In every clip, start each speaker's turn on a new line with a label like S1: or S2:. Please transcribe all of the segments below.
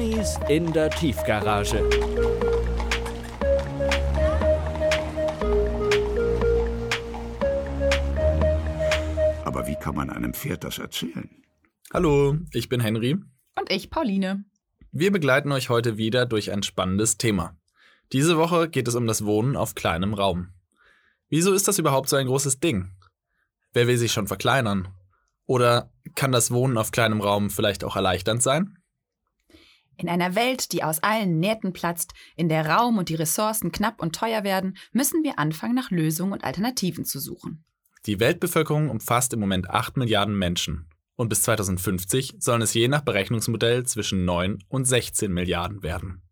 S1: Ponys in der Tiefgarage.
S2: Aber wie kann man einem Pferd das erzählen?
S3: Hallo, ich bin Henry.
S4: Und ich, Pauline.
S3: Wir begleiten euch heute wieder durch ein spannendes Thema. Diese Woche geht es um das Wohnen auf kleinem Raum. Wieso ist das überhaupt so ein großes Ding? Wer will sich schon verkleinern? Oder kann das Wohnen auf kleinem Raum vielleicht auch erleichternd sein?
S4: In einer Welt, die aus allen Nähten platzt, in der Raum und die Ressourcen knapp und teuer werden, müssen wir anfangen, nach Lösungen und Alternativen zu suchen.
S3: Die Weltbevölkerung umfasst im Moment 8 Milliarden Menschen. Und bis 2050 sollen es je nach Berechnungsmodell zwischen 9 und 16 Milliarden werden.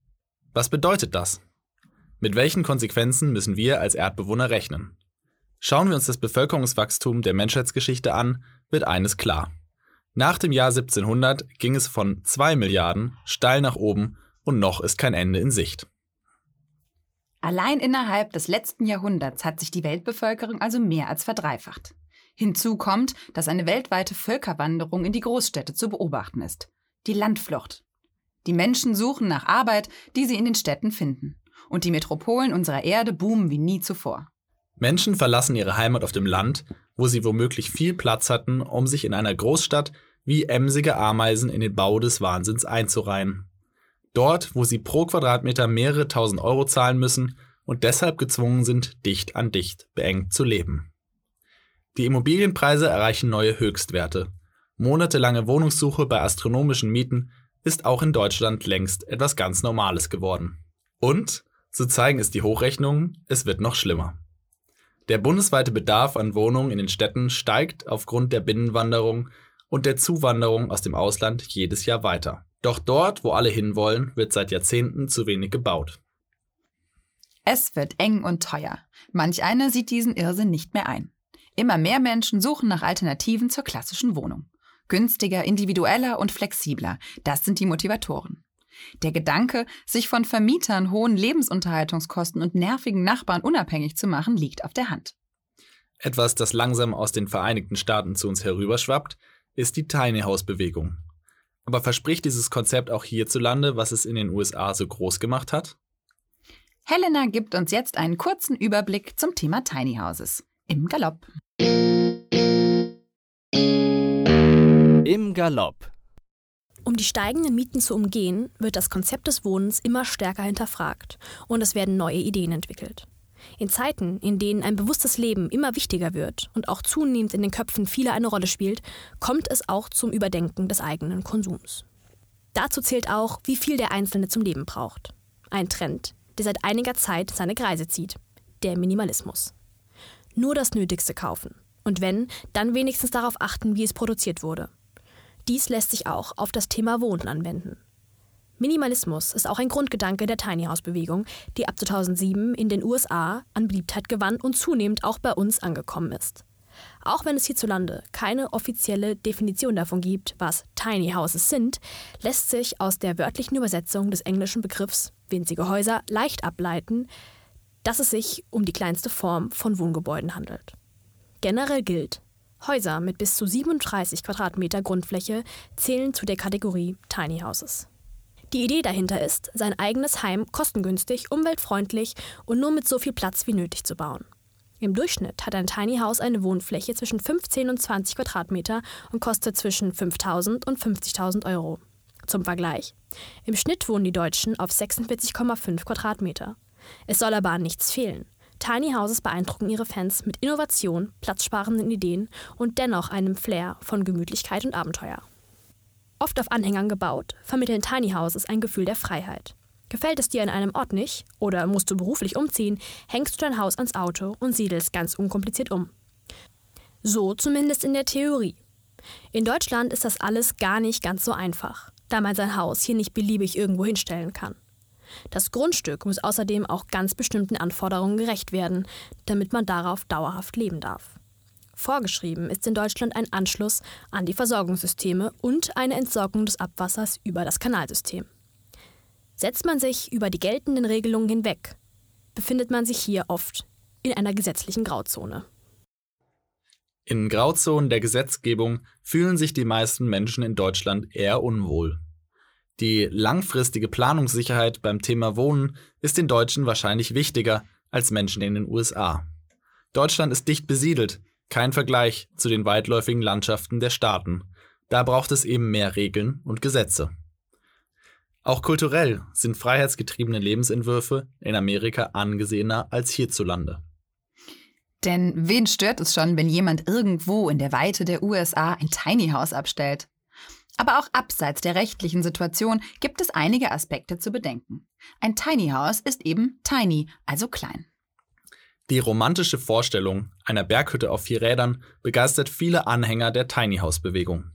S3: Was bedeutet das? Mit welchen Konsequenzen müssen wir als Erdbewohner rechnen? Schauen wir uns das Bevölkerungswachstum der Menschheitsgeschichte an, wird eines klar. Nach dem Jahr 1700 ging es von 2 Milliarden steil nach oben und noch ist kein Ende in Sicht.
S4: Allein innerhalb des letzten Jahrhunderts hat sich die Weltbevölkerung also mehr als verdreifacht. Hinzu kommt, dass eine weltweite Völkerwanderung in die Großstädte zu beobachten ist. Die Landflucht. Die Menschen suchen nach Arbeit, die sie in den Städten finden. Und die Metropolen unserer Erde boomen wie nie zuvor.
S3: Menschen verlassen ihre Heimat auf dem Land, wo sie womöglich viel Platz hatten, um sich in einer Großstadt wie emsige Ameisen in den Bau des Wahnsinns einzureihen. Dort, wo sie pro Quadratmeter mehrere tausend Euro zahlen müssen und deshalb gezwungen sind, dicht an dicht beengt zu leben. Die Immobilienpreise erreichen neue Höchstwerte. Monatelange Wohnungssuche bei astronomischen Mieten ist auch in Deutschland längst etwas ganz Normales geworden. Und, so zeigen es die Hochrechnungen, es wird noch schlimmer. Der bundesweite Bedarf an Wohnungen in den Städten steigt aufgrund der Binnenwanderung und der Zuwanderung aus dem Ausland jedes Jahr weiter. Doch dort, wo alle hinwollen, wird seit Jahrzehnten zu wenig gebaut.
S4: Es wird eng und teuer. Manch einer sieht diesen Irrsinn nicht mehr ein. Immer mehr Menschen suchen nach Alternativen zur klassischen Wohnung. Günstiger, individueller und flexibler, das sind die Motivatoren. Der Gedanke, sich von Vermietern, hohen Lebensunterhaltungskosten und nervigen Nachbarn unabhängig zu machen, liegt auf der Hand.
S3: Etwas, das langsam aus den Vereinigten Staaten zu uns herüberschwappt, ist die Tiny House Bewegung. Aber verspricht dieses Konzept auch hierzulande, was es in den USA so groß gemacht hat?
S4: Helena gibt uns jetzt einen kurzen Überblick zum Thema Tiny Houses. Im Galopp.
S1: Im Galopp.
S5: Um die steigenden Mieten zu umgehen, wird das Konzept des Wohnens immer stärker hinterfragt und es werden neue Ideen entwickelt. In Zeiten, in denen ein bewusstes Leben immer wichtiger wird und auch zunehmend in den Köpfen vieler eine Rolle spielt, kommt es auch zum Überdenken des eigenen Konsums. Dazu zählt auch, wie viel der Einzelne zum Leben braucht. Ein Trend, der seit einiger Zeit seine Kreise zieht. Der Minimalismus. Nur das Nötigste kaufen. Und wenn, dann wenigstens darauf achten, wie es produziert wurde. Dies lässt sich auch auf das Thema Wohnen anwenden. Minimalismus ist auch ein Grundgedanke der Tiny House Bewegung, die ab 2007 in den USA an Beliebtheit gewann und zunehmend auch bei uns angekommen ist. Auch wenn es hierzulande keine offizielle Definition davon gibt, was Tiny Houses sind, lässt sich aus der wörtlichen Übersetzung des englischen Begriffs winzige Häuser leicht ableiten, dass es sich um die kleinste Form von Wohngebäuden handelt. Generell gilt, Häuser mit bis zu 37 Quadratmeter Grundfläche zählen zu der Kategorie Tiny Houses. Die Idee dahinter ist, sein eigenes Heim kostengünstig, umweltfreundlich und nur mit so viel Platz wie nötig zu bauen. Im Durchschnitt hat ein Tiny House eine Wohnfläche zwischen 15 und 20 Quadratmeter und kostet zwischen 5.000 und 50.000 Euro. Zum Vergleich. Im Schnitt wohnen die Deutschen auf 46,5 Quadratmeter. Es soll aber an nichts fehlen. Tiny Houses beeindrucken ihre Fans mit Innovation, platzsparenden Ideen und dennoch einem Flair von Gemütlichkeit und Abenteuer. Oft auf Anhängern gebaut, vermitteln Tiny Houses ein Gefühl der Freiheit. Gefällt es dir an einem Ort nicht oder musst du beruflich umziehen, hängst du dein Haus ans Auto und siedelst ganz unkompliziert um. So zumindest in der Theorie. In Deutschland ist das alles gar nicht ganz so einfach, da man sein Haus hier nicht beliebig irgendwo hinstellen kann. Das Grundstück muss außerdem auch ganz bestimmten Anforderungen gerecht werden, damit man darauf dauerhaft leben darf. Vorgeschrieben ist in Deutschland ein Anschluss an die Versorgungssysteme und eine Entsorgung des Abwassers über das Kanalsystem. Setzt man sich über die geltenden Regelungen hinweg, befindet man sich hier oft in einer gesetzlichen Grauzone.
S3: In Grauzonen der Gesetzgebung fühlen sich die meisten Menschen in Deutschland eher unwohl. Die langfristige Planungssicherheit beim Thema Wohnen ist den Deutschen wahrscheinlich wichtiger als Menschen in den USA. Deutschland ist dicht besiedelt, kein Vergleich zu den weitläufigen Landschaften der Staaten. Da braucht es eben mehr Regeln und Gesetze. Auch kulturell sind freiheitsgetriebene Lebensentwürfe in Amerika angesehener als hierzulande.
S4: Denn wen stört es schon, wenn jemand irgendwo in der Weite der USA ein Tiny House abstellt? Aber auch abseits der rechtlichen Situation gibt es einige Aspekte zu bedenken. Ein Tiny House ist eben tiny, also klein.
S3: Die romantische Vorstellung einer Berghütte auf vier Rädern begeistert viele Anhänger der Tiny House Bewegung.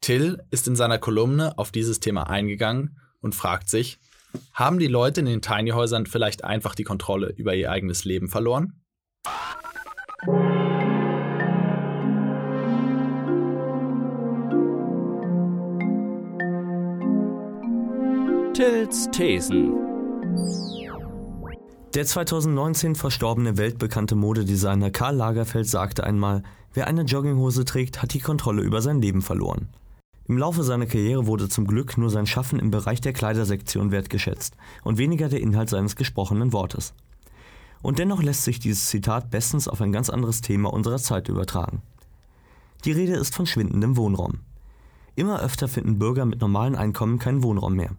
S3: Till ist in seiner Kolumne auf dieses Thema eingegangen und fragt sich, haben die Leute in den Tiny Häusern vielleicht einfach die Kontrolle über ihr eigenes Leben verloren?
S1: Tills Thesen.
S6: Der 2019 verstorbene weltbekannte Modedesigner Karl Lagerfeld sagte einmal, wer eine Jogginghose trägt, hat die Kontrolle über sein Leben verloren. Im Laufe seiner Karriere wurde zum Glück nur sein Schaffen im Bereich der Kleidersektion wertgeschätzt und weniger der Inhalt seines gesprochenen Wortes. Und dennoch lässt sich dieses Zitat bestens auf ein ganz anderes Thema unserer Zeit übertragen. Die Rede ist von schwindendem Wohnraum. Immer öfter finden Bürger mit normalen Einkommen keinen Wohnraum mehr.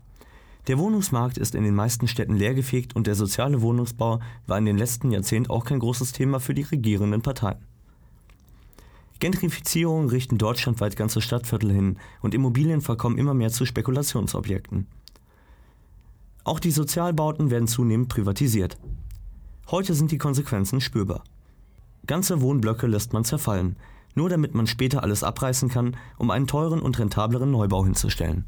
S6: Der Wohnungsmarkt ist in den meisten Städten leergefegt und der soziale Wohnungsbau war in den letzten Jahrzehnten auch kein großes Thema für die regierenden Parteien. Gentrifizierungen richten deutschlandweit ganze Stadtviertel hin und Immobilien verkommen immer mehr zu Spekulationsobjekten. Auch die Sozialbauten werden zunehmend privatisiert. Heute sind die Konsequenzen spürbar. Ganze Wohnblöcke lässt man zerfallen, nur damit man später alles abreißen kann, um einen teuren und rentableren Neubau hinzustellen.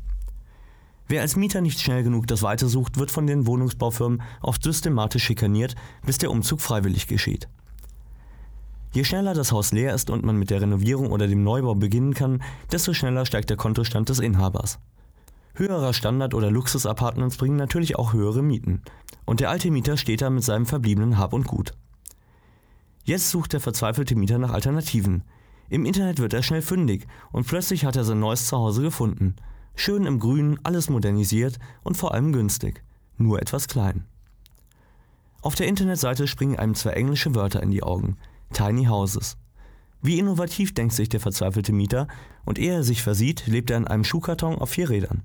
S6: Wer als Mieter nicht schnell genug das Weite sucht, wird von den Wohnungsbaufirmen oft systematisch schikaniert, bis der Umzug freiwillig geschieht. Je schneller das Haus leer ist und man mit der Renovierung oder dem Neubau beginnen kann, desto schneller steigt der Kontostand des Inhabers. Höherer Standard- oder Luxusapartments bringen natürlich auch höhere Mieten. Und der alte Mieter steht da mit seinem verbliebenen Hab und Gut. Jetzt sucht der verzweifelte Mieter nach Alternativen. Im Internet wird er schnell fündig und plötzlich hat er sein neues Zuhause gefunden – Schön im Grün, alles modernisiert und vor allem günstig. Nur etwas klein. Auf der Internetseite springen einem zwei englische Wörter in die Augen. Tiny Houses. Wie innovativ denkt sich der verzweifelte Mieter und ehe er sich versieht, lebt er in einem Schuhkarton auf vier Rädern.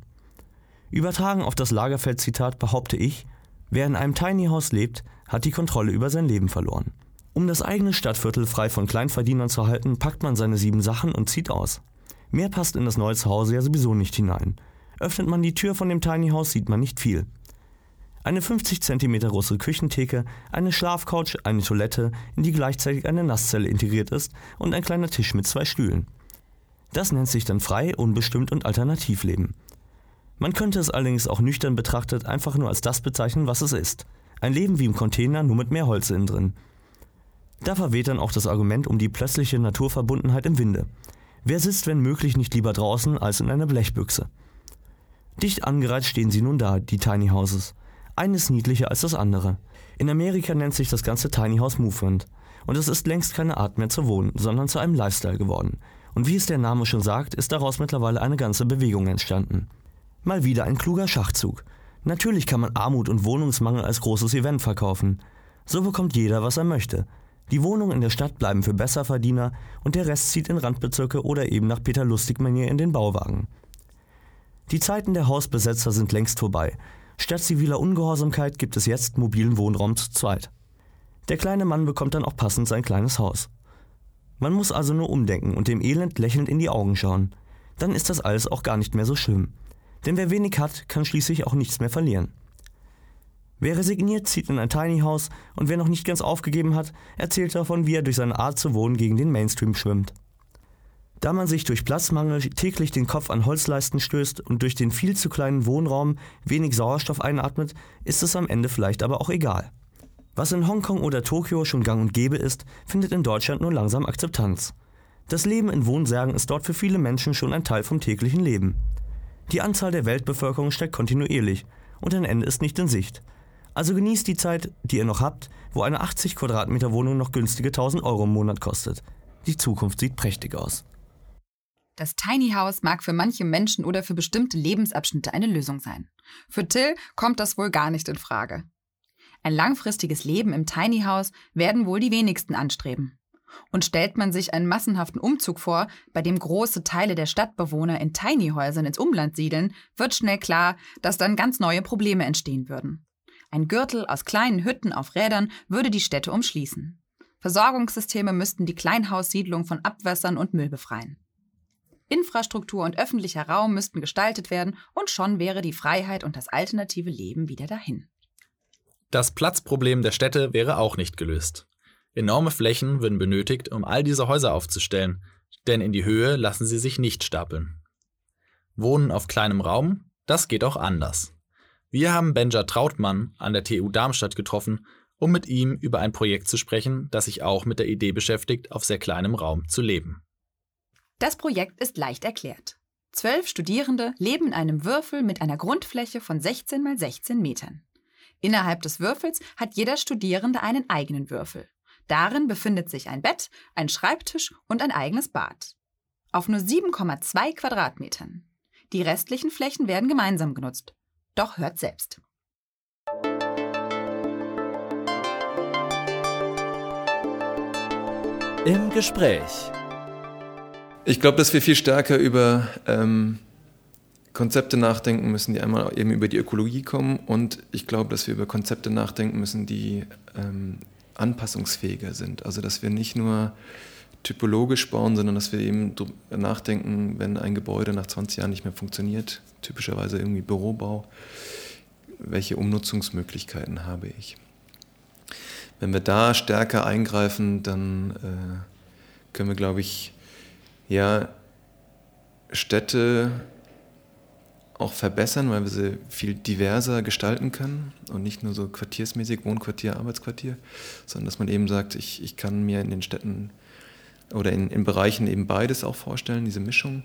S6: Übertragen auf das Lagerfeld-Zitat behaupte ich, wer in einem Tiny House lebt, hat die Kontrolle über sein Leben verloren. Um das eigene Stadtviertel frei von Kleinverdienern zu halten, packt man seine sieben Sachen und zieht aus. Mehr passt in das neue Zuhause ja sowieso nicht hinein. Öffnet man die Tür von dem Tiny House, sieht man nicht viel. Eine 50 cm große Küchentheke, eine Schlafcouch, eine Toilette, in die gleichzeitig eine Nasszelle integriert ist und ein kleiner Tisch mit zwei Stühlen. Das nennt sich dann frei, unbestimmt und Alternativleben. Man könnte es allerdings auch nüchtern betrachtet einfach nur als das bezeichnen, was es ist. Ein Leben wie im Container, nur mit mehr Holz innen drin. Da verweht dann auch das Argument um die plötzliche Naturverbundenheit im Winde. Wer sitzt, wenn möglich, nicht lieber draußen als in einer Blechbüchse? Dicht angereiht stehen sie nun da, die Tiny Houses. Eines niedlicher als das andere. In Amerika nennt sich das ganze Tiny House Movement. Und es ist längst keine Art mehr zu wohnen, sondern zu einem Lifestyle geworden. Und wie es der Name schon sagt, ist daraus mittlerweile eine ganze Bewegung entstanden. Mal wieder ein kluger Schachzug. Natürlich kann man Armut und Wohnungsmangel als großes Event verkaufen. So bekommt jeder, was er möchte. Die Wohnungen in der Stadt bleiben für Besserverdiener und der Rest zieht in Randbezirke oder eben nach Peter Lustig-Manier in den Bauwagen. Die Zeiten der Hausbesetzer sind längst vorbei. Statt ziviler Ungehorsamkeit gibt es jetzt mobilen Wohnraum zu zweit. Der kleine Mann bekommt dann auch passend sein kleines Haus. Man muss also nur umdenken und dem Elend lächelnd in die Augen schauen. Dann ist das alles auch gar nicht mehr so schlimm. Denn wer wenig hat, kann schließlich auch nichts mehr verlieren. Wer resigniert, zieht in ein Tiny House und wer noch nicht ganz aufgegeben hat, erzählt davon, wie er durch seine Art zu wohnen gegen den Mainstream schwimmt. Da man sich durch Platzmangel täglich den Kopf an Holzleisten stößt und durch den viel zu kleinen Wohnraum wenig Sauerstoff einatmet, ist es am Ende vielleicht aber auch egal. Was in Hongkong oder Tokio schon gang und gäbe ist, findet in Deutschland nur langsam Akzeptanz. Das Leben in Wohnsärgen ist dort für viele Menschen schon ein Teil vom täglichen Leben. Die Anzahl der Weltbevölkerung steigt kontinuierlich und ein Ende ist nicht in Sicht. Also genießt die Zeit, die ihr noch habt, wo eine 80 Quadratmeter Wohnung noch günstige 1000 Euro im Monat kostet. Die Zukunft sieht prächtig aus.
S4: Das Tiny House mag für manche Menschen oder für bestimmte Lebensabschnitte eine Lösung sein. Für Till kommt das wohl gar nicht in Frage. Ein langfristiges Leben im Tiny House werden wohl die wenigsten anstreben. Und stellt man sich einen massenhaften Umzug vor, bei dem große Teile der Stadtbewohner in Tiny-Häusern ins Umland siedeln, wird schnell klar, dass dann ganz neue Probleme entstehen würden. Ein Gürtel aus kleinen Hütten auf Rädern würde die Städte umschließen. Versorgungssysteme müssten die Kleinhaussiedlung von Abwässern und Müll befreien. Infrastruktur und öffentlicher Raum müssten gestaltet werden und schon wäre die Freiheit und das alternative Leben wieder dahin.
S3: Das Platzproblem der Städte wäre auch nicht gelöst. Enorme Flächen würden benötigt, um all diese Häuser aufzustellen, denn in die Höhe lassen sie sich nicht stapeln. Wohnen auf kleinem Raum, das geht auch anders. Wir haben Benja Trautmann an der TU Darmstadt getroffen, um mit ihm über ein Projekt zu sprechen, das sich auch mit der Idee beschäftigt, auf sehr kleinem Raum zu leben.
S4: Das Projekt ist leicht erklärt. Zwölf Studierende leben in einem Würfel mit einer Grundfläche von 16 mal 16 Metern. Innerhalb des Würfels hat jeder Studierende einen eigenen Würfel. Darin befindet sich ein Bett, ein Schreibtisch und ein eigenes Bad. Auf nur 7,2 Quadratmetern. Die restlichen Flächen werden gemeinsam genutzt. Doch hört selbst.
S1: Im Gespräch.
S7: Ich glaube, dass wir viel stärker über ähm, Konzepte nachdenken müssen, die einmal eben über die Ökologie kommen und ich glaube, dass wir über Konzepte nachdenken müssen, die ähm, anpassungsfähiger sind. Also dass wir nicht nur typologisch bauen, sondern dass wir eben nachdenken, wenn ein Gebäude nach 20 Jahren nicht mehr funktioniert, typischerweise irgendwie Bürobau, welche Umnutzungsmöglichkeiten habe ich. Wenn wir da stärker eingreifen, dann äh, können wir, glaube ich, ja, Städte auch verbessern, weil wir sie viel diverser gestalten können und nicht nur so quartiersmäßig, Wohnquartier, Arbeitsquartier, sondern dass man eben sagt, ich, ich kann mir in den Städten oder in, in Bereichen eben beides auch vorstellen, diese Mischung.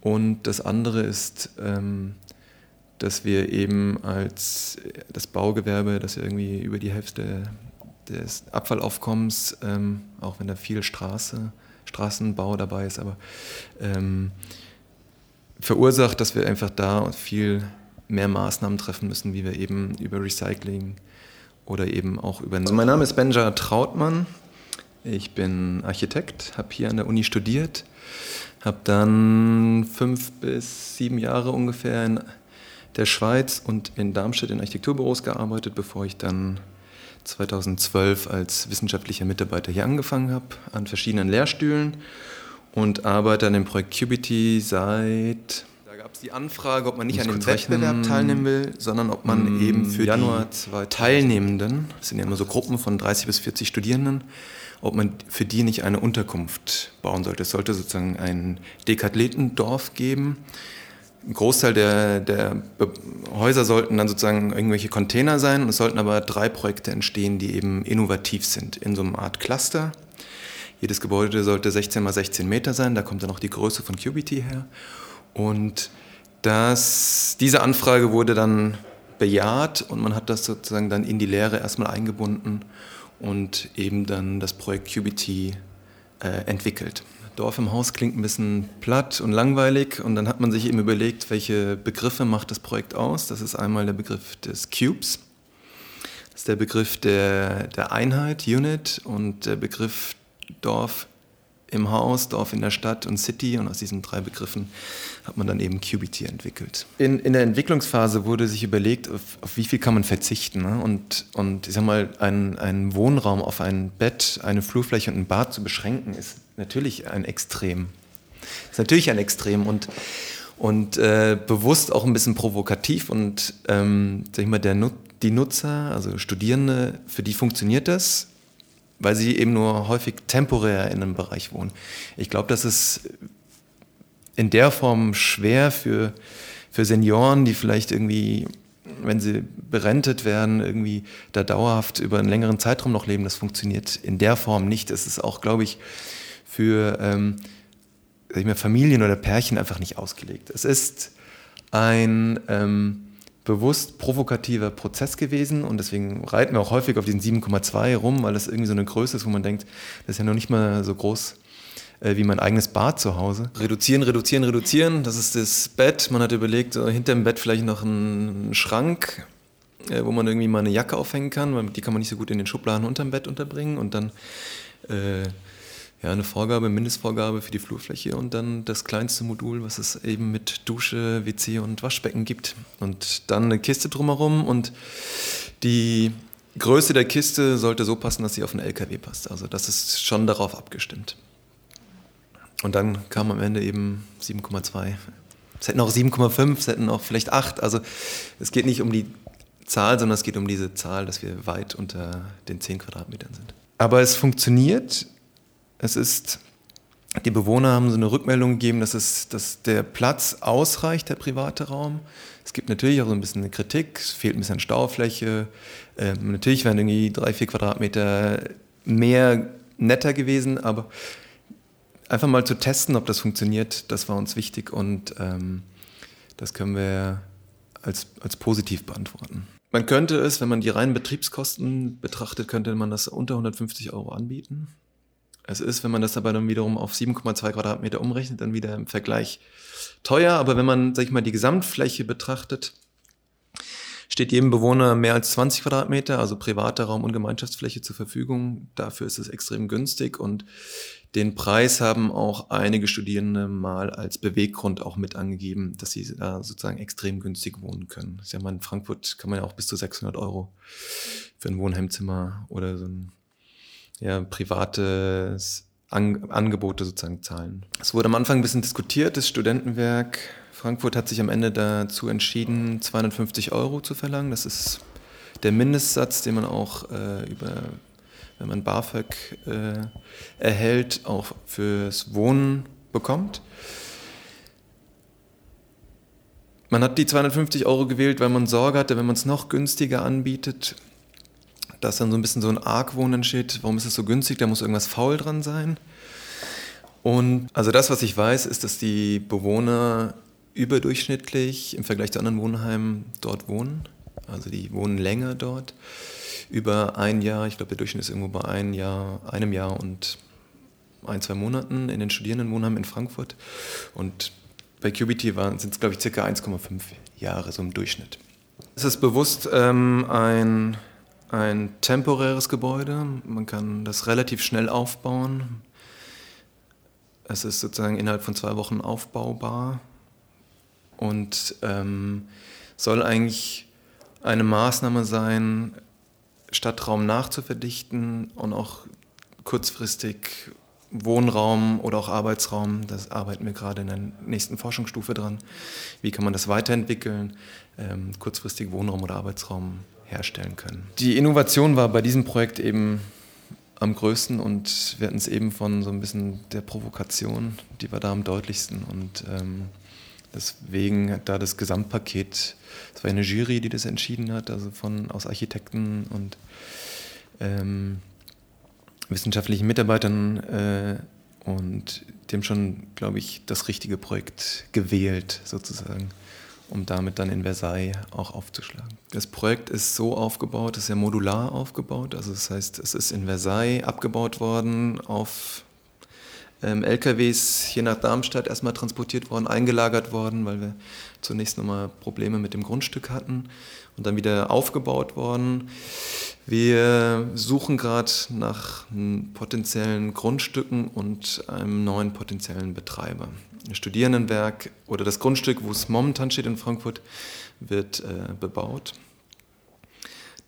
S7: Und das andere ist, ähm, dass wir eben als das Baugewerbe, das irgendwie über die Hälfte des Abfallaufkommens, ähm, auch wenn da viel Straße Straßenbau dabei ist, aber ähm, verursacht, dass wir einfach da viel mehr Maßnahmen treffen müssen, wie wir eben über Recycling oder eben auch über. Also mein Name ist Benja Trautmann. Ich bin Architekt, habe hier an der Uni studiert, habe dann fünf bis sieben Jahre ungefähr in der Schweiz und in Darmstadt in Architekturbüros gearbeitet, bevor ich dann 2012 als wissenschaftlicher Mitarbeiter hier angefangen habe, an verschiedenen Lehrstühlen und arbeite an dem Projekt Qubity seit. Da gab es die Anfrage, ob man nicht an dem Wettbewerb teilnehmen will, sondern ob man eben für Januar die Teilnehmenden, das sind ja immer so Gruppen von 30 bis 40 Studierenden, ob man für die nicht eine Unterkunft bauen sollte. Es sollte sozusagen ein Dekathletendorf geben ein Großteil der, der Häuser sollten dann sozusagen irgendwelche Container sein es sollten aber drei Projekte entstehen, die eben innovativ sind in so einer Art Cluster. Jedes Gebäude sollte 16 mal 16 Meter sein, da kommt dann auch die Größe von Qubity her. Und das, diese Anfrage wurde dann bejaht und man hat das sozusagen dann in die Lehre erstmal eingebunden und eben dann das Projekt Qubity äh, entwickelt. Dorf im Haus klingt ein bisschen platt und langweilig und dann hat man sich eben überlegt, welche Begriffe macht das Projekt aus. Das ist einmal der Begriff des Cubes, das ist der Begriff der, der Einheit, Unit und der Begriff Dorf im Haus, Dorf in der Stadt und City und aus diesen drei Begriffen hat man dann eben Qubity entwickelt. In, in der Entwicklungsphase wurde sich überlegt, auf, auf wie viel kann man verzichten ne? und, und ich sag mal, einen, einen Wohnraum auf ein Bett, eine Flurfläche und ein Bad zu beschränken, ist natürlich ein Extrem. Ist natürlich ein Extrem und, und äh, bewusst auch ein bisschen provokativ und ähm, sag ich mal, der, die Nutzer, also Studierende, für die funktioniert das, weil sie eben nur häufig temporär in einem Bereich wohnen. Ich glaube, das ist in der Form schwer für, für Senioren, die vielleicht irgendwie, wenn sie berentet werden, irgendwie da dauerhaft über einen längeren Zeitraum noch leben. Das funktioniert in der Form nicht. Es ist auch, glaube ich, für ähm, ich mal, Familien oder Pärchen einfach nicht ausgelegt. Es ist ein ähm, bewusst provokativer Prozess gewesen und deswegen reiten wir auch häufig auf diesen 7,2 rum, weil das irgendwie so eine Größe ist, wo man denkt, das ist ja noch nicht mal so groß äh, wie mein eigenes Bad zu Hause. Reduzieren, reduzieren, reduzieren. Das ist das Bett. Man hat überlegt, hinter dem Bett vielleicht noch einen Schrank, äh, wo man irgendwie mal eine Jacke aufhängen kann, weil die kann man nicht so gut in den Schubladen unterm Bett unterbringen. Und dann äh, ja, eine Vorgabe, Mindestvorgabe für die Flurfläche und dann das kleinste Modul, was es eben mit Dusche, WC und Waschbecken gibt. Und dann eine Kiste drumherum und die Größe der Kiste sollte so passen, dass sie auf einen LKW passt. Also das ist schon darauf abgestimmt. Und dann kam am Ende eben 7,2. Es hätten auch 7,5, es hätten auch vielleicht 8. Also es geht nicht um die Zahl, sondern es geht um diese Zahl, dass wir weit unter den 10 Quadratmetern sind. Aber es funktioniert. Es ist, die Bewohner haben so eine Rückmeldung gegeben, dass, es, dass der Platz ausreicht, der private Raum. Es gibt natürlich auch so ein bisschen eine Kritik, es fehlt ein bisschen Staufläche. Ähm, natürlich wären irgendwie drei, vier Quadratmeter mehr netter gewesen, aber einfach mal zu testen, ob das funktioniert, das war uns wichtig und ähm, das können wir als, als positiv beantworten. Man könnte es, wenn man die reinen Betriebskosten betrachtet, könnte man das unter 150 Euro anbieten. Es ist, wenn man das aber dann wiederum auf 7,2 Quadratmeter umrechnet, dann wieder im Vergleich teuer. Aber wenn man, sag ich mal, die Gesamtfläche betrachtet, steht jedem Bewohner mehr als 20 Quadratmeter, also privater Raum und Gemeinschaftsfläche zur Verfügung. Dafür ist es extrem günstig und den Preis haben auch einige Studierende mal als Beweggrund auch mit angegeben, dass sie da sozusagen extrem günstig wohnen können. Ich sag mal, in Frankfurt kann man ja auch bis zu 600 Euro für ein Wohnheimzimmer oder so ein ja, privates An Angebote sozusagen zahlen. Es wurde am Anfang ein bisschen diskutiert, das Studentenwerk Frankfurt hat sich am Ende dazu entschieden, 250 Euro zu verlangen. Das ist der Mindestsatz, den man auch äh, über, wenn man BAföG äh, erhält, auch fürs Wohnen bekommt. Man hat die 250 Euro gewählt, weil man Sorge hatte, wenn man es noch günstiger anbietet, dass dann so ein bisschen so ein Argwohn entsteht. Warum ist es so günstig? Da muss irgendwas faul dran sein. Und also das, was ich weiß, ist, dass die Bewohner überdurchschnittlich im Vergleich zu anderen Wohnheimen dort wohnen. Also die wohnen länger dort. Über ein Jahr, ich glaube, der Durchschnitt ist irgendwo bei ein Jahr, einem Jahr und ein, zwei Monaten in den Studierendenwohnheimen in Frankfurt. Und bei QBT sind es, glaube ich, circa 1,5 Jahre so im Durchschnitt. Es ist bewusst ähm, ein, ein temporäres Gebäude. Man kann das relativ schnell aufbauen. Es ist sozusagen innerhalb von zwei Wochen aufbaubar und ähm, soll eigentlich eine Maßnahme sein, Stadtraum nachzuverdichten und auch kurzfristig Wohnraum oder auch Arbeitsraum, das arbeiten wir gerade in der nächsten Forschungsstufe dran. Wie kann man das weiterentwickeln, ähm, kurzfristig Wohnraum oder Arbeitsraum herstellen können. Die Innovation war bei diesem Projekt eben am größten und wir hatten es eben von so ein bisschen der Provokation, die war da am deutlichsten und ähm, Deswegen da das Gesamtpaket, es war eine Jury, die das entschieden hat, also von aus Architekten und ähm, wissenschaftlichen Mitarbeitern äh, und dem schon, glaube ich, das richtige Projekt gewählt, sozusagen, um damit dann in Versailles auch aufzuschlagen. Das Projekt ist so aufgebaut, ist ja modular aufgebaut, also das heißt, es ist in Versailles abgebaut worden auf ähm, LKWs hier nach Darmstadt erstmal transportiert worden, eingelagert worden, weil wir zunächst nochmal Probleme mit dem Grundstück hatten und dann wieder aufgebaut worden. Wir suchen gerade nach potenziellen Grundstücken und einem neuen potenziellen Betreiber. Studierendenwerk oder das Grundstück, wo es momentan steht in Frankfurt, wird äh, bebaut.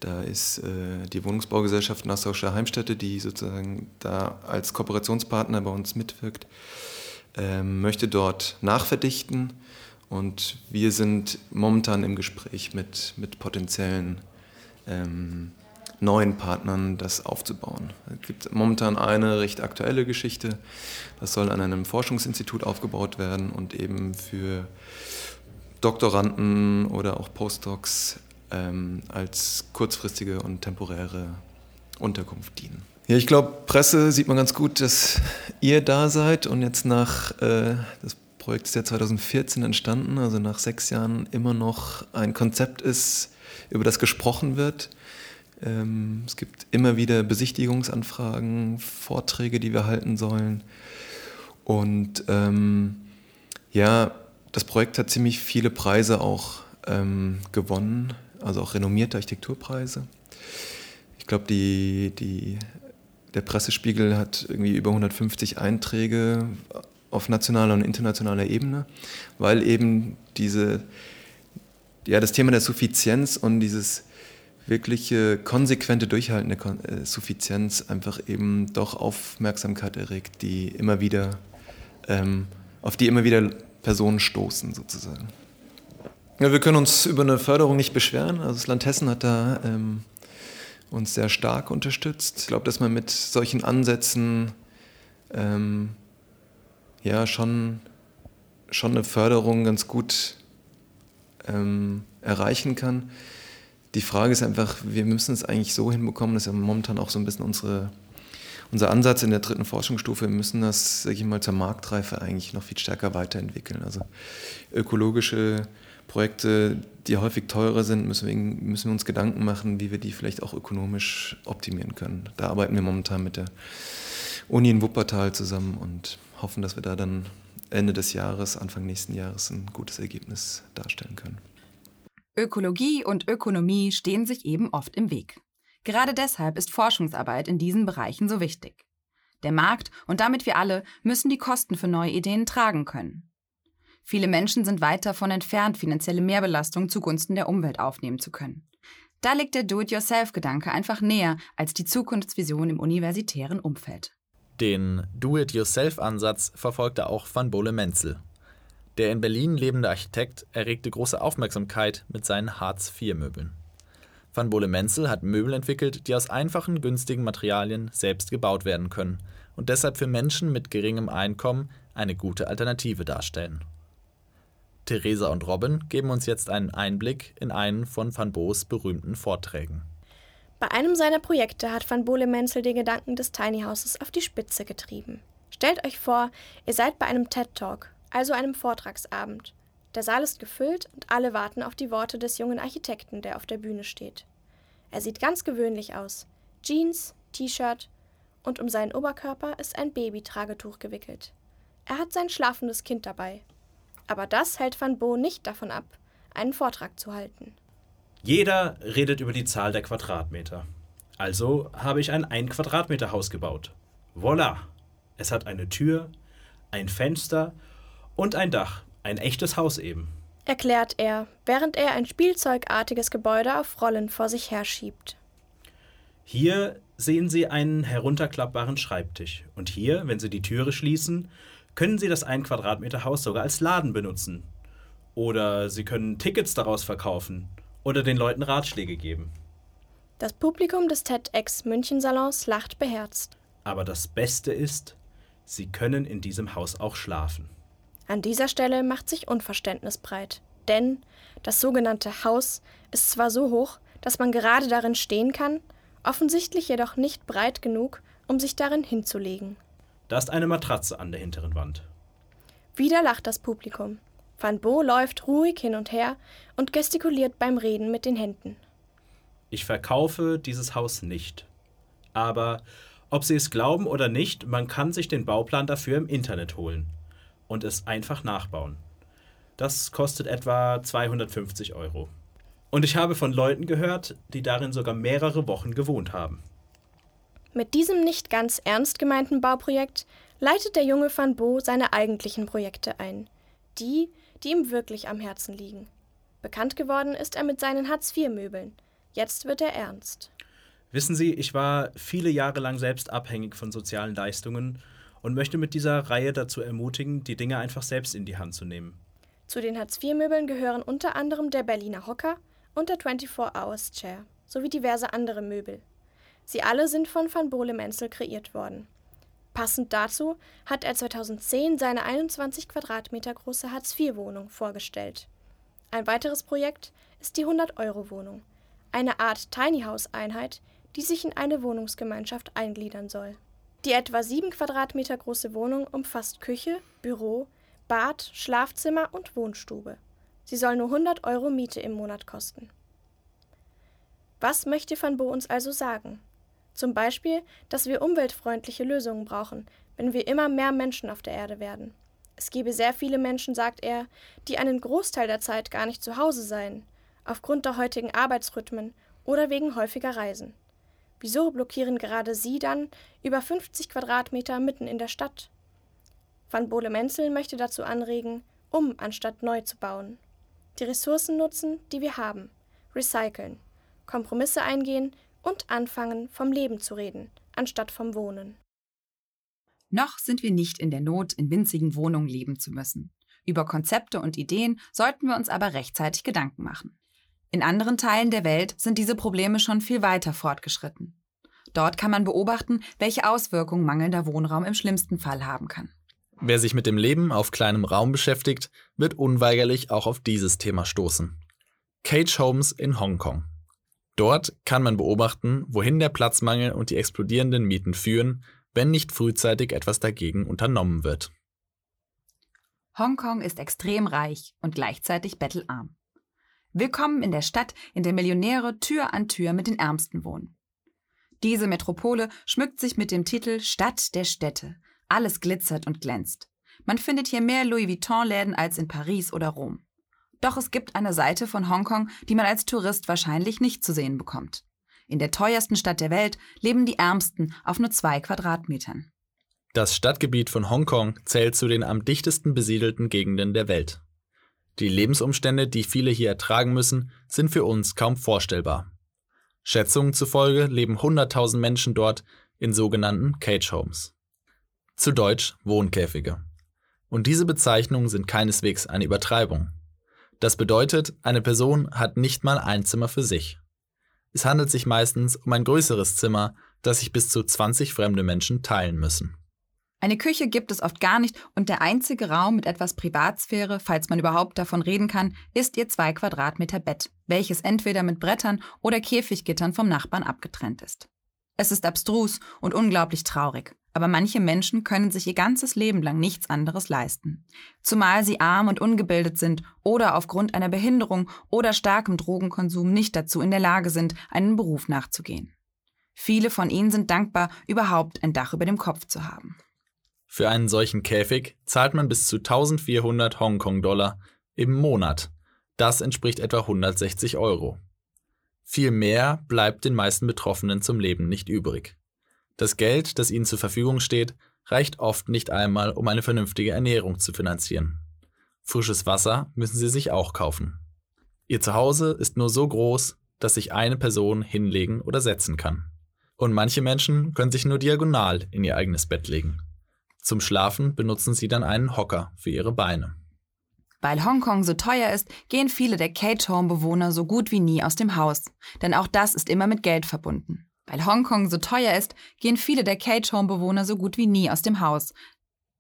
S7: Da ist äh, die Wohnungsbaugesellschaft Nassauische Heimstätte, die sozusagen da als Kooperationspartner bei uns mitwirkt, äh, möchte dort nachverdichten. Und wir sind momentan im Gespräch mit, mit potenziellen ähm, neuen Partnern, das aufzubauen. Es gibt momentan eine recht aktuelle Geschichte. Das soll an einem Forschungsinstitut aufgebaut werden und eben für Doktoranden oder auch Postdocs ähm, als kurzfristige und temporäre Unterkunft dienen. Ja, ich glaube, Presse sieht man ganz gut, dass ihr da seid und jetzt nach, äh, das Projekt ist ja 2014 entstanden, also nach sechs Jahren immer noch ein Konzept ist, über das gesprochen wird. Ähm, es gibt immer wieder Besichtigungsanfragen, Vorträge, die wir halten sollen. Und ähm, ja, das Projekt hat ziemlich viele Preise auch ähm, gewonnen, also auch renommierte Architekturpreise. Ich glaube, die, die, der Pressespiegel hat irgendwie über 150 Einträge auf nationaler und internationaler Ebene, weil eben diese, ja, das Thema der Suffizienz und dieses wirkliche konsequente Durchhalten der äh, Suffizienz einfach eben doch Aufmerksamkeit erregt, die immer wieder, ähm, auf die immer wieder Personen stoßen sozusagen. Ja, wir können uns über eine Förderung nicht beschweren. Also das Land Hessen hat da ähm, uns sehr stark unterstützt. Ich glaube, dass man mit solchen Ansätzen ähm, ja schon, schon eine Förderung ganz gut ähm, erreichen kann. Die Frage ist einfach, wir müssen es eigentlich so hinbekommen, dass ja momentan auch so ein bisschen unsere, unser Ansatz in der dritten Forschungsstufe, wir müssen das, sage ich mal, zur Marktreife eigentlich noch viel stärker weiterentwickeln. Also ökologische Projekte, die häufig teurer sind, müssen wir, müssen wir uns Gedanken machen, wie wir die vielleicht auch ökonomisch optimieren können. Da arbeiten wir momentan mit der Uni in Wuppertal zusammen und hoffen, dass wir da dann Ende des Jahres, Anfang nächsten Jahres ein gutes Ergebnis darstellen können.
S4: Ökologie und Ökonomie stehen sich eben oft im Weg. Gerade deshalb ist Forschungsarbeit in diesen Bereichen so wichtig. Der Markt und damit wir alle müssen die Kosten für neue Ideen tragen können. Viele Menschen sind weit davon entfernt, finanzielle Mehrbelastung zugunsten der Umwelt aufnehmen zu können. Da liegt der Do-it-yourself-Gedanke einfach näher als die Zukunftsvision im universitären Umfeld.
S3: Den Do-it-yourself-Ansatz verfolgte auch Van Bole-Menzel. Der in Berlin lebende Architekt erregte große Aufmerksamkeit mit seinen Hartz-IV-Möbeln. Van Bole-Menzel hat Möbel entwickelt, die aus einfachen, günstigen Materialien selbst gebaut werden können und deshalb für Menschen mit geringem Einkommen eine gute Alternative darstellen. Theresa und Robin geben uns jetzt einen Einblick in einen von Van Boos berühmten Vorträgen.
S8: Bei einem seiner Projekte hat Van Bole Menzel den Gedanken des Tiny Houses auf die Spitze getrieben. Stellt euch vor, ihr seid bei einem TED Talk, also einem Vortragsabend. Der Saal ist gefüllt und alle warten auf die Worte des jungen Architekten, der auf der Bühne steht. Er sieht ganz gewöhnlich aus. Jeans, T-Shirt und um seinen Oberkörper ist ein Babytragetuch gewickelt. Er hat sein schlafendes Kind dabei. Aber das hält Van Bo nicht davon ab, einen Vortrag zu halten.
S9: Jeder redet über die Zahl der Quadratmeter. Also habe ich ein 1 Quadratmeter Haus gebaut. Voila! Es hat eine Tür, ein Fenster und ein Dach. Ein echtes Haus eben.
S8: Erklärt er, während er ein spielzeugartiges Gebäude auf Rollen vor sich herschiebt.
S9: Hier sehen Sie einen herunterklappbaren Schreibtisch. Und hier, wenn Sie die Türe schließen, können Sie das 1 Quadratmeter Haus sogar als Laden benutzen. Oder Sie können Tickets daraus verkaufen oder den Leuten Ratschläge geben.
S8: Das Publikum des TEDx München Salons lacht beherzt.
S9: Aber das Beste ist, Sie können in diesem Haus auch schlafen.
S8: An dieser Stelle macht sich Unverständnis breit. Denn das sogenannte Haus ist zwar so hoch, dass man gerade darin stehen kann, offensichtlich jedoch nicht breit genug, um sich darin hinzulegen.
S9: Da ist eine Matratze an der hinteren Wand.
S8: Wieder lacht das Publikum. Van Bo läuft ruhig hin und her und gestikuliert beim Reden mit den Händen.
S9: Ich verkaufe dieses Haus nicht. Aber ob Sie es glauben oder nicht, man kann sich den Bauplan dafür im Internet holen und es einfach nachbauen. Das kostet etwa 250 Euro. Und ich habe von Leuten gehört, die darin sogar mehrere Wochen gewohnt haben.
S8: Mit diesem nicht ganz ernst gemeinten Bauprojekt leitet der junge Van Bo seine eigentlichen Projekte ein. Die, die ihm wirklich am Herzen liegen. Bekannt geworden ist er mit seinen Hartz-IV-Möbeln. Jetzt wird er ernst.
S9: Wissen Sie, ich war viele Jahre lang selbst abhängig von sozialen Leistungen und möchte mit dieser Reihe dazu ermutigen, die Dinge einfach selbst in die Hand zu nehmen.
S8: Zu den Hartz-IV-Möbeln gehören unter anderem der Berliner Hocker und der 24-Hours-Chair sowie diverse andere Möbel. Sie alle sind von Van Bole Menzel kreiert worden. Passend dazu hat er 2010 seine 21 Quadratmeter große Hartz-IV-Wohnung vorgestellt. Ein weiteres Projekt ist die 100-Euro-Wohnung, eine Art Tiny House-Einheit, die sich in eine Wohnungsgemeinschaft eingliedern soll. Die etwa 7 Quadratmeter große Wohnung umfasst Küche, Büro, Bad, Schlafzimmer und Wohnstube. Sie soll nur 100 Euro Miete im Monat kosten. Was möchte Van Bo uns also sagen? Zum Beispiel, dass wir umweltfreundliche Lösungen brauchen, wenn wir immer mehr Menschen auf der Erde werden. Es gebe sehr viele Menschen, sagt er, die einen Großteil der Zeit gar nicht zu Hause seien, aufgrund der heutigen Arbeitsrhythmen oder wegen häufiger Reisen. Wieso blockieren gerade Sie dann über 50 Quadratmeter mitten in der Stadt? Van Bole-Menzel möchte dazu anregen, um anstatt neu zu bauen. Die Ressourcen nutzen, die wir haben, recyceln, Kompromisse eingehen und anfangen, vom Leben zu reden, anstatt vom Wohnen.
S4: Noch sind wir nicht in der Not, in winzigen Wohnungen leben zu müssen. Über Konzepte und Ideen sollten wir uns aber rechtzeitig Gedanken machen. In anderen Teilen der Welt sind diese Probleme schon viel weiter fortgeschritten. Dort kann man beobachten, welche Auswirkungen mangelnder Wohnraum im schlimmsten Fall haben kann.
S3: Wer sich mit dem Leben auf kleinem Raum beschäftigt, wird unweigerlich auch auf dieses Thema stoßen. Cage Homes in Hongkong. Dort kann man beobachten, wohin der Platzmangel und die explodierenden Mieten führen, wenn nicht frühzeitig etwas dagegen unternommen wird.
S4: Hongkong ist extrem reich und gleichzeitig bettelarm. Willkommen in der Stadt, in der Millionäre Tür an Tür mit den Ärmsten wohnen. Diese Metropole schmückt sich mit dem Titel Stadt der Städte. Alles glitzert und glänzt. Man findet hier mehr Louis Vuitton-Läden als in Paris oder Rom. Doch es gibt eine Seite von Hongkong, die man als Tourist wahrscheinlich nicht zu sehen bekommt. In der teuersten Stadt der Welt leben die Ärmsten auf nur zwei Quadratmetern.
S3: Das Stadtgebiet von Hongkong zählt zu den am dichtesten besiedelten Gegenden der Welt. Die Lebensumstände, die viele hier ertragen müssen, sind für uns kaum vorstellbar. Schätzungen zufolge leben 100.000 Menschen dort in sogenannten Cage Homes. Zu Deutsch Wohnkäfige. Und diese Bezeichnungen sind keineswegs eine Übertreibung. Das bedeutet, eine Person hat nicht mal ein Zimmer für sich. Es handelt sich meistens um ein größeres Zimmer, das sich bis zu 20 fremde Menschen teilen müssen.
S4: Eine Küche gibt es oft gar nicht und der einzige Raum mit etwas Privatsphäre, falls man überhaupt davon reden kann, ist ihr zwei Quadratmeter Bett, welches entweder mit Brettern oder Käfiggittern vom Nachbarn abgetrennt ist. Es ist abstrus und unglaublich traurig, aber manche Menschen können sich ihr ganzes Leben lang nichts anderes leisten. Zumal sie arm und ungebildet sind oder aufgrund einer Behinderung oder starkem Drogenkonsum nicht dazu in der Lage sind, einen Beruf nachzugehen. Viele von ihnen sind dankbar, überhaupt ein Dach über dem Kopf zu haben.
S3: Für einen solchen Käfig zahlt man bis zu 1400 Hongkong-Dollar im Monat. Das entspricht etwa 160 Euro. Viel mehr bleibt den meisten Betroffenen zum Leben nicht übrig. Das Geld, das ihnen zur Verfügung steht, reicht oft nicht einmal, um eine vernünftige Ernährung zu finanzieren. Frisches Wasser müssen sie sich auch kaufen. Ihr Zuhause ist nur so groß, dass sich eine Person hinlegen oder setzen kann. Und manche Menschen können sich nur diagonal in ihr eigenes Bett legen. Zum Schlafen benutzen sie dann einen Hocker für ihre Beine.
S4: Weil Hongkong so teuer ist, gehen viele der Cage Home Bewohner so gut wie nie aus dem Haus, denn auch das ist immer mit Geld verbunden. Weil Hongkong so teuer ist, gehen viele der Cage Home Bewohner so gut wie nie aus dem Haus.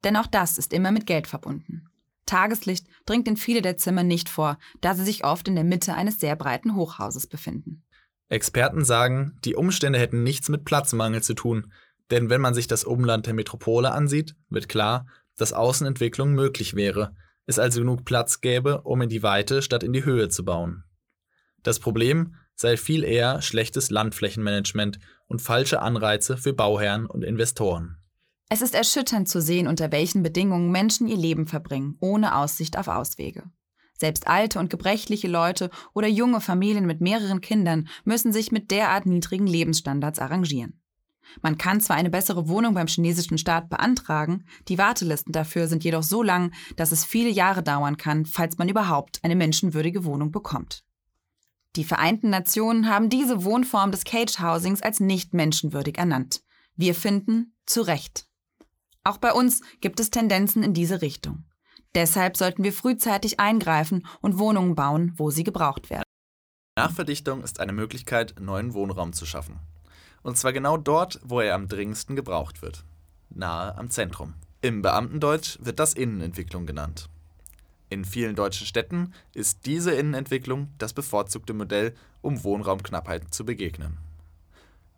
S4: Denn auch das ist immer mit Geld verbunden. Tageslicht dringt in viele der Zimmer nicht vor, da sie sich oft in der Mitte eines sehr breiten Hochhauses befinden.
S3: Experten sagen, die Umstände hätten nichts mit Platzmangel zu tun, denn wenn man sich das Umland der Metropole ansieht, wird klar, dass Außenentwicklung möglich wäre, es also genug Platz gäbe, um in die Weite statt in die Höhe zu bauen. Das Problem sei viel eher schlechtes Landflächenmanagement und falsche Anreize für Bauherren und Investoren.
S4: Es ist erschütternd zu sehen, unter welchen Bedingungen Menschen ihr Leben verbringen, ohne Aussicht auf Auswege. Selbst alte und gebrechliche Leute oder junge Familien mit mehreren Kindern müssen sich mit derart niedrigen Lebensstandards arrangieren. Man kann zwar eine bessere Wohnung beim chinesischen Staat beantragen, die Wartelisten dafür sind jedoch so lang, dass es viele Jahre dauern kann, falls man überhaupt eine menschenwürdige Wohnung bekommt. Die Vereinten Nationen haben diese Wohnform des Cage Housings als nicht menschenwürdig ernannt. Wir finden, zu Recht. Auch bei uns gibt es Tendenzen in diese Richtung. Deshalb sollten wir frühzeitig eingreifen und Wohnungen bauen, wo sie gebraucht werden.
S3: Nachverdichtung ist eine Möglichkeit, neuen Wohnraum zu schaffen. Und zwar genau dort, wo er am dringendsten gebraucht wird. Nahe am Zentrum. Im Beamtendeutsch wird das Innenentwicklung genannt. In vielen deutschen Städten ist diese Innenentwicklung das bevorzugte Modell, um Wohnraumknappheit zu begegnen.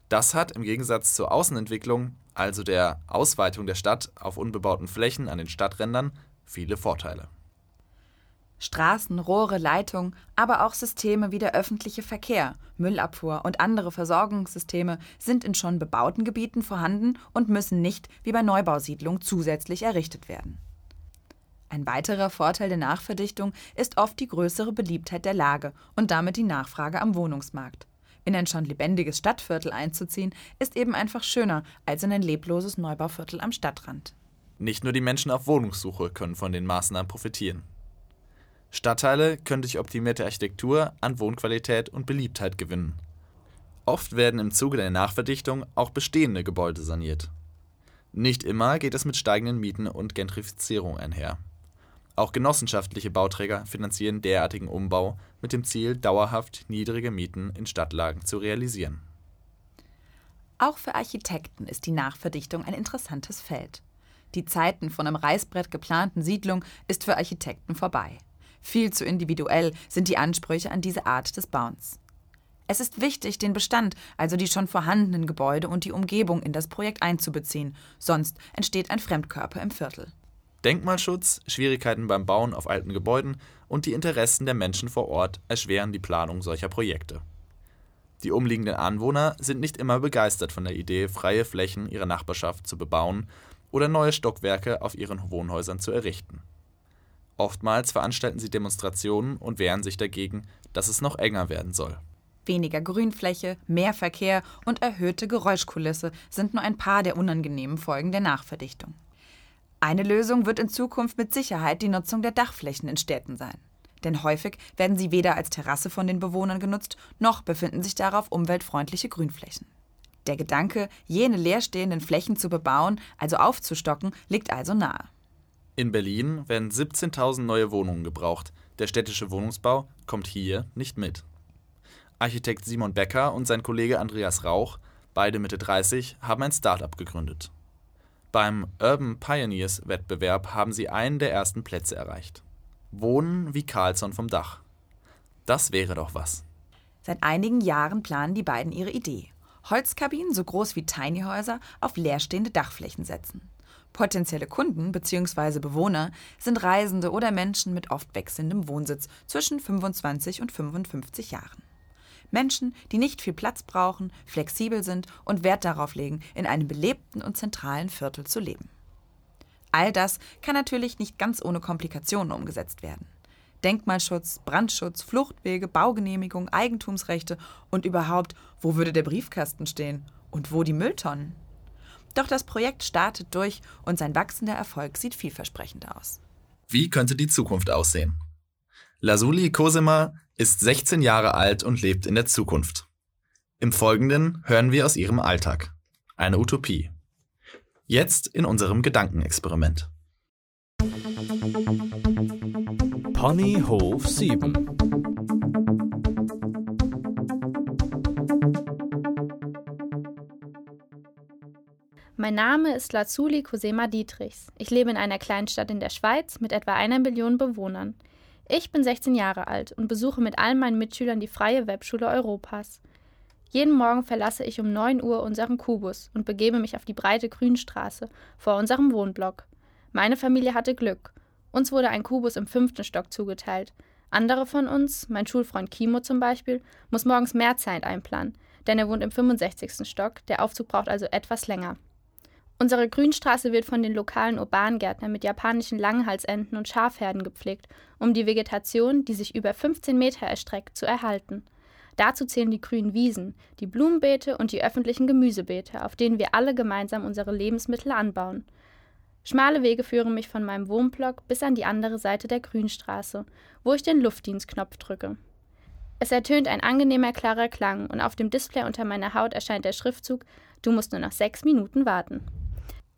S3: Das hat im Gegensatz zur Außenentwicklung, also der Ausweitung der Stadt auf unbebauten Flächen an den Stadträndern, viele Vorteile.
S4: Straßen, Rohre, Leitungen, aber auch Systeme wie der öffentliche Verkehr, Müllabfuhr und andere Versorgungssysteme sind in schon bebauten Gebieten vorhanden und müssen nicht wie bei Neubausiedlungen zusätzlich errichtet werden. Ein weiterer Vorteil der Nachverdichtung ist oft die größere Beliebtheit der Lage und damit die Nachfrage am Wohnungsmarkt. In ein schon lebendiges Stadtviertel einzuziehen, ist eben einfach schöner als in ein lebloses Neubauviertel am Stadtrand.
S3: Nicht nur die Menschen auf Wohnungssuche können von den Maßnahmen profitieren. Stadtteile können durch optimierte Architektur an Wohnqualität und Beliebtheit gewinnen. Oft werden im Zuge der Nachverdichtung auch bestehende Gebäude saniert. Nicht immer geht es mit steigenden Mieten und Gentrifizierung einher. Auch genossenschaftliche Bauträger finanzieren derartigen Umbau mit dem Ziel, dauerhaft niedrige Mieten in Stadtlagen zu realisieren.
S4: Auch für Architekten ist die Nachverdichtung ein interessantes Feld. Die Zeiten von einem Reißbrett geplanten Siedlung ist für Architekten vorbei. Viel zu individuell sind die Ansprüche an diese Art des Bauens. Es ist wichtig, den Bestand, also die schon vorhandenen Gebäude und die Umgebung in das Projekt einzubeziehen, sonst entsteht ein Fremdkörper im Viertel.
S3: Denkmalschutz, Schwierigkeiten beim Bauen auf alten Gebäuden und die Interessen der Menschen vor Ort erschweren die Planung solcher Projekte. Die umliegenden Anwohner sind nicht immer begeistert von der Idee, freie Flächen ihrer Nachbarschaft zu bebauen oder neue Stockwerke auf ihren Wohnhäusern zu errichten. Oftmals veranstalten sie Demonstrationen und wehren sich dagegen, dass es noch enger werden soll.
S4: Weniger Grünfläche, mehr Verkehr und erhöhte Geräuschkulisse sind nur ein paar der unangenehmen Folgen der Nachverdichtung. Eine Lösung wird in Zukunft mit Sicherheit die Nutzung der Dachflächen in Städten sein. Denn häufig werden sie weder als Terrasse von den Bewohnern genutzt, noch befinden sich darauf umweltfreundliche Grünflächen. Der Gedanke, jene leerstehenden Flächen zu bebauen, also aufzustocken, liegt also nahe.
S3: In Berlin werden 17.000 neue Wohnungen gebraucht. Der städtische Wohnungsbau kommt hier nicht mit. Architekt Simon Becker und sein Kollege Andreas Rauch, beide Mitte 30, haben ein Start-up gegründet. Beim Urban Pioneers Wettbewerb haben sie einen der ersten Plätze erreicht. Wohnen wie Carlson vom Dach. Das wäre doch was.
S4: Seit einigen Jahren planen die beiden ihre Idee. Holzkabinen so groß wie Tinyhäuser auf leerstehende Dachflächen setzen. Potenzielle Kunden bzw. Bewohner sind Reisende oder Menschen mit oft wechselndem Wohnsitz zwischen 25 und 55 Jahren. Menschen, die nicht viel Platz brauchen, flexibel sind und Wert darauf legen, in einem belebten und zentralen Viertel zu leben. All das kann natürlich nicht ganz ohne Komplikationen umgesetzt werden. Denkmalschutz, Brandschutz, Fluchtwege, Baugenehmigung, Eigentumsrechte und überhaupt, wo würde der Briefkasten stehen und wo die Mülltonnen? Doch das Projekt startet durch und sein wachsender Erfolg sieht vielversprechend aus.
S3: Wie könnte die Zukunft aussehen? Lasuli Cosima ist 16 Jahre alt und lebt in der Zukunft. Im Folgenden hören wir aus ihrem Alltag. Eine Utopie. Jetzt in unserem Gedankenexperiment.
S1: Ponyhof 7
S10: Mein Name ist Lazuli Cosema Dietrichs. Ich lebe in einer Kleinstadt in der Schweiz mit etwa einer Million Bewohnern. Ich bin 16 Jahre alt und besuche mit allen meinen Mitschülern die freie Webschule Europas. Jeden Morgen verlasse ich um 9 Uhr unseren Kubus und begebe mich auf die breite Grünstraße vor unserem Wohnblock. Meine Familie hatte Glück. Uns wurde ein Kubus im fünften Stock zugeteilt. Andere von uns, mein Schulfreund Kimo zum Beispiel, muss morgens mehr Zeit einplanen, denn er wohnt im 65. Stock, der Aufzug braucht also etwas länger. Unsere Grünstraße wird von den lokalen Urbangärtnern mit japanischen Langhalsenten und Schafherden gepflegt, um die Vegetation, die sich über 15 Meter erstreckt, zu erhalten. Dazu zählen die grünen Wiesen, die Blumenbeete und die öffentlichen Gemüsebeete, auf denen wir alle gemeinsam unsere Lebensmittel anbauen. Schmale Wege führen mich von meinem Wohnblock bis an die andere Seite der Grünstraße, wo ich den Luftdienstknopf drücke. Es ertönt ein angenehmer klarer Klang und auf dem Display unter meiner Haut erscheint der Schriftzug Du musst nur noch sechs Minuten warten.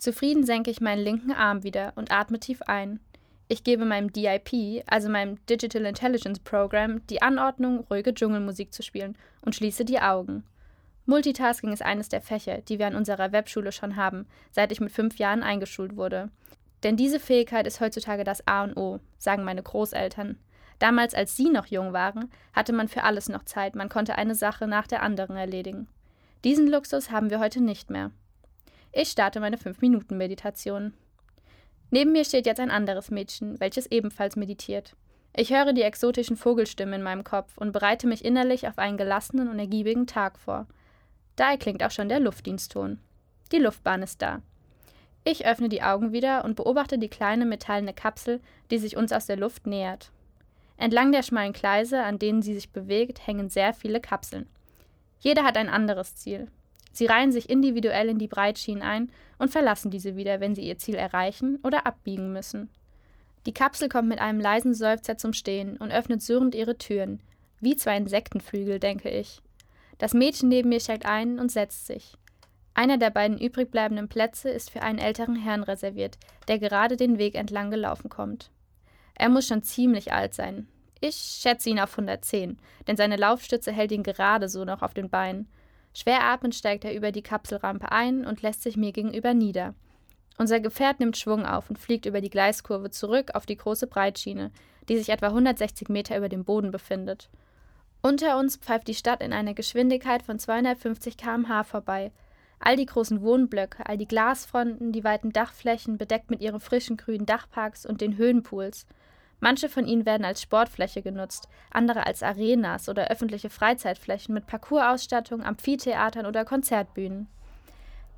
S10: Zufrieden senke ich meinen linken Arm wieder und atme tief ein. Ich gebe meinem DIP, also meinem Digital Intelligence Program, die Anordnung, ruhige Dschungelmusik zu spielen und schließe die Augen. Multitasking ist eines der Fächer, die wir an unserer Webschule schon haben, seit ich mit fünf Jahren eingeschult wurde. Denn diese Fähigkeit ist heutzutage das A und O, sagen meine Großeltern. Damals, als sie noch jung waren, hatte man für alles noch Zeit, man konnte eine Sache nach der anderen erledigen. Diesen Luxus haben wir heute nicht mehr. Ich starte meine 5-Minuten-Meditation. Neben mir steht jetzt ein anderes Mädchen, welches ebenfalls meditiert. Ich höre die exotischen Vogelstimmen in meinem Kopf und bereite mich innerlich auf einen gelassenen und ergiebigen Tag vor. Da erklingt auch schon der Luftdienstton. Die Luftbahn ist da. Ich öffne die Augen wieder und beobachte die kleine metallene Kapsel, die sich uns aus der Luft nähert. Entlang der schmalen Gleise, an denen sie sich bewegt, hängen sehr viele Kapseln. Jeder hat ein anderes Ziel. Sie reihen sich individuell in die Breitschienen ein und verlassen diese wieder, wenn sie ihr Ziel erreichen oder abbiegen müssen. Die Kapsel kommt mit einem leisen Seufzer zum Stehen und öffnet surrend ihre Türen, wie zwei Insektenflügel, denke ich. Das Mädchen neben mir steigt ein und setzt sich. Einer der beiden übrigbleibenden Plätze ist für einen älteren Herrn reserviert, der gerade den Weg entlang gelaufen kommt. Er muss schon ziemlich alt sein. Ich schätze ihn auf 110, denn seine Laufstütze hält ihn gerade so noch auf den Beinen. Schwer atmend steigt er über die Kapselrampe ein und lässt sich mir gegenüber nieder. Unser Gefährt nimmt Schwung auf und fliegt über die Gleiskurve zurück auf die große Breitschiene, die sich etwa 160 Meter über dem Boden befindet. Unter uns pfeift die Stadt in einer Geschwindigkeit von 250 km/h vorbei, All die großen Wohnblöcke, all die Glasfronten, die weiten Dachflächen, bedeckt mit ihren frischen grünen Dachparks und den Höhenpools. Manche von ihnen werden als Sportfläche genutzt, andere als Arenas oder öffentliche Freizeitflächen mit Parcoursausstattung, Amphitheatern oder Konzertbühnen.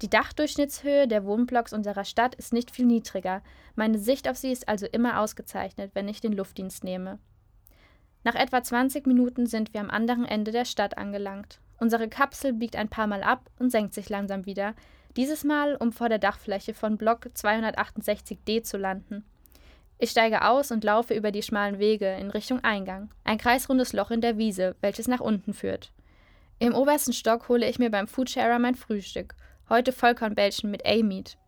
S10: Die Dachdurchschnittshöhe der Wohnblocks unserer Stadt ist nicht viel niedriger. Meine Sicht auf sie ist also immer ausgezeichnet, wenn ich den Luftdienst nehme. Nach etwa 20 Minuten sind wir am anderen Ende der Stadt angelangt. Unsere Kapsel biegt ein paar Mal ab und senkt sich langsam wieder, dieses Mal, um vor der Dachfläche von Block 268d zu landen. Ich steige aus und laufe über die schmalen Wege in Richtung Eingang, ein kreisrundes Loch in der Wiese, welches nach unten führt. Im obersten Stock hole ich mir beim Foodsharer mein Frühstück, heute Vollkornbällchen mit A-Meat.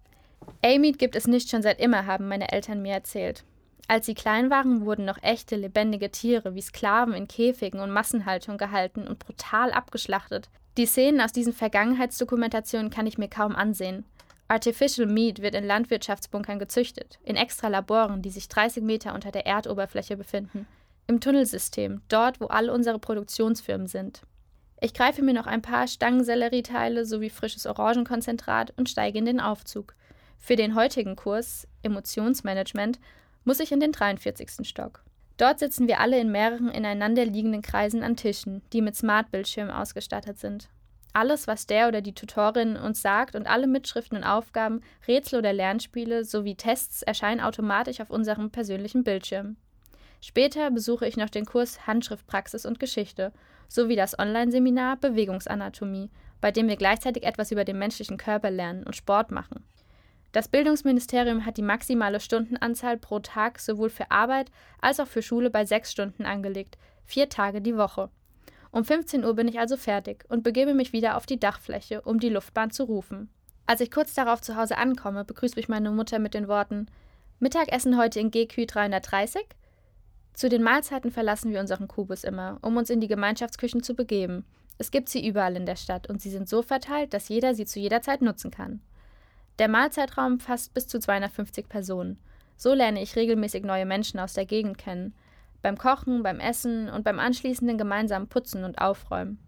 S10: A-Meat gibt es nicht schon seit immer, haben meine Eltern mir erzählt. Als sie klein waren, wurden noch echte, lebendige Tiere wie Sklaven in Käfigen und Massenhaltung gehalten und brutal abgeschlachtet. Die Szenen aus diesen Vergangenheitsdokumentationen kann ich mir kaum ansehen. Artificial Meat wird in Landwirtschaftsbunkern gezüchtet, in extra Laboren, die sich 30 Meter unter der Erdoberfläche befinden, im Tunnelsystem, dort, wo all unsere Produktionsfirmen sind. Ich greife mir noch ein paar Stangensellerieteile sowie frisches Orangenkonzentrat und steige in den Aufzug. Für den heutigen Kurs Emotionsmanagement muss ich in den 43. Stock. Dort sitzen wir alle in mehreren ineinander liegenden Kreisen an Tischen, die mit Smart-Bildschirmen ausgestattet sind. Alles, was der oder die Tutorin uns sagt und alle Mitschriften und Aufgaben, Rätsel oder Lernspiele sowie Tests erscheinen automatisch auf unserem persönlichen Bildschirm. Später besuche ich noch den Kurs Handschriftpraxis und Geschichte sowie das Online-Seminar Bewegungsanatomie, bei dem wir gleichzeitig etwas über den menschlichen Körper lernen und Sport machen. Das Bildungsministerium hat die maximale Stundenanzahl pro Tag sowohl für Arbeit als auch für Schule bei sechs Stunden angelegt, vier Tage die Woche. Um 15 Uhr bin ich also fertig und begebe mich wieder auf die Dachfläche, um die Luftbahn zu rufen. Als ich kurz darauf zu Hause ankomme, begrüßt mich meine Mutter mit den Worten Mittagessen heute in GQ 330? Zu den Mahlzeiten verlassen wir unseren Kubus immer, um uns in die Gemeinschaftsküchen zu begeben. Es gibt sie überall in der Stadt und sie sind so verteilt, dass jeder sie zu jeder Zeit nutzen kann. Der Mahlzeitraum fasst bis zu 250 Personen. So lerne ich regelmäßig neue Menschen aus der Gegend kennen. Beim Kochen, beim Essen und beim anschließenden gemeinsamen Putzen und Aufräumen.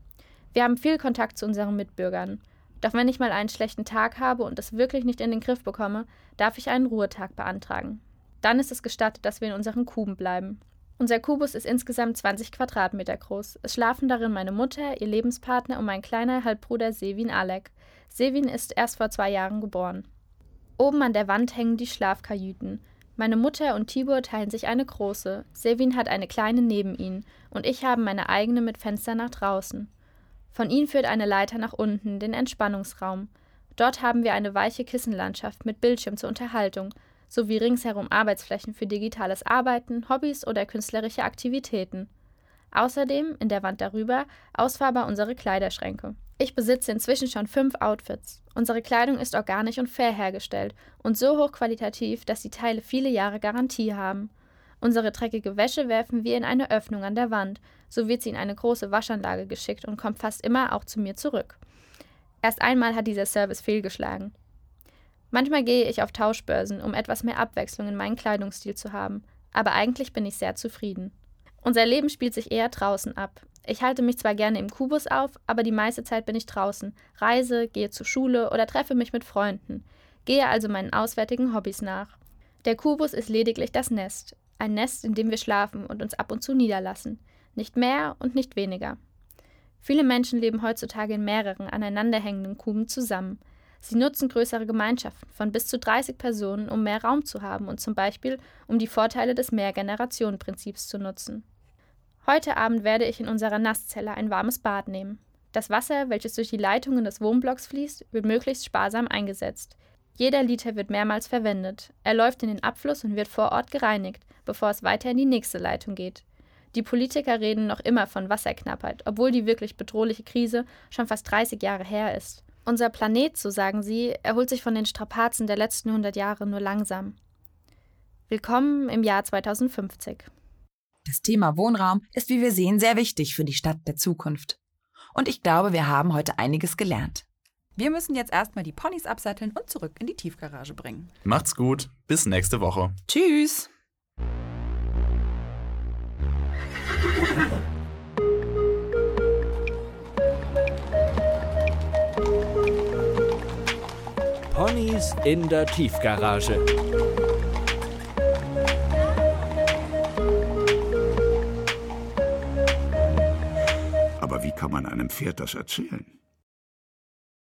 S10: Wir haben viel Kontakt zu unseren Mitbürgern. Doch wenn ich mal einen schlechten Tag habe und es wirklich nicht in den Griff bekomme, darf ich einen Ruhetag beantragen. Dann ist es gestattet, dass wir in unseren Kuben bleiben. Unser Kubus ist insgesamt 20 Quadratmeter groß. Es schlafen darin meine Mutter, ihr Lebenspartner und mein kleiner Halbbruder Sevin Alek. Sevin ist erst vor zwei Jahren geboren. Oben an der Wand hängen die Schlafkajüten. Meine Mutter und Tibor teilen sich eine große. Sevin hat eine kleine neben ihnen und ich habe meine eigene mit Fenster nach draußen. Von ihnen führt eine Leiter nach unten, den Entspannungsraum. Dort haben wir eine weiche Kissenlandschaft mit Bildschirm zur Unterhaltung, sowie ringsherum Arbeitsflächen für digitales Arbeiten, Hobbys oder künstlerische Aktivitäten. Außerdem, in der Wand darüber, ausfahrbar unsere Kleiderschränke. Ich besitze inzwischen schon fünf Outfits. Unsere Kleidung ist organisch und fair hergestellt und so hochqualitativ, dass die Teile viele Jahre Garantie haben. Unsere dreckige Wäsche werfen wir in eine Öffnung an der Wand, so wird sie in eine große Waschanlage geschickt und kommt fast immer auch zu mir zurück. Erst einmal hat dieser Service fehlgeschlagen. Manchmal gehe ich auf Tauschbörsen, um etwas mehr Abwechslung in meinen Kleidungsstil zu haben, aber eigentlich bin ich sehr zufrieden. Unser Leben spielt sich eher draußen ab. Ich halte mich zwar gerne im Kubus auf, aber die meiste Zeit bin ich draußen, reise, gehe zur Schule oder treffe mich mit Freunden, gehe also meinen auswärtigen Hobbys nach. Der Kubus ist lediglich das Nest. Ein Nest, in dem wir schlafen und uns ab und zu niederlassen. Nicht mehr und nicht weniger. Viele Menschen leben heutzutage in mehreren aneinanderhängenden Kuben zusammen. Sie nutzen größere Gemeinschaften von bis zu 30 Personen, um mehr Raum zu haben und zum Beispiel, um die Vorteile des Mehrgenerationenprinzips zu nutzen. Heute Abend werde ich in unserer Nasszelle ein warmes Bad nehmen. Das Wasser, welches durch die Leitungen des Wohnblocks fließt, wird möglichst sparsam eingesetzt. Jeder Liter wird mehrmals verwendet. Er läuft in den Abfluss und wird vor Ort gereinigt, bevor es weiter in die nächste Leitung geht. Die Politiker reden noch immer von Wasserknappheit, obwohl die wirklich bedrohliche Krise schon fast 30 Jahre her ist. Unser Planet, so sagen sie, erholt sich von den Strapazen der letzten 100 Jahre nur langsam. Willkommen im Jahr 2050.
S4: Das Thema Wohnraum ist, wie wir sehen, sehr wichtig für die Stadt der Zukunft. Und ich glaube, wir haben heute einiges gelernt. Wir müssen jetzt erstmal die Ponys absatteln und zurück in die Tiefgarage bringen.
S3: Macht's gut, bis nächste Woche.
S4: Tschüss!
S1: Ponys in der Tiefgarage.
S2: Aber wie kann man einem Pferd das erzählen?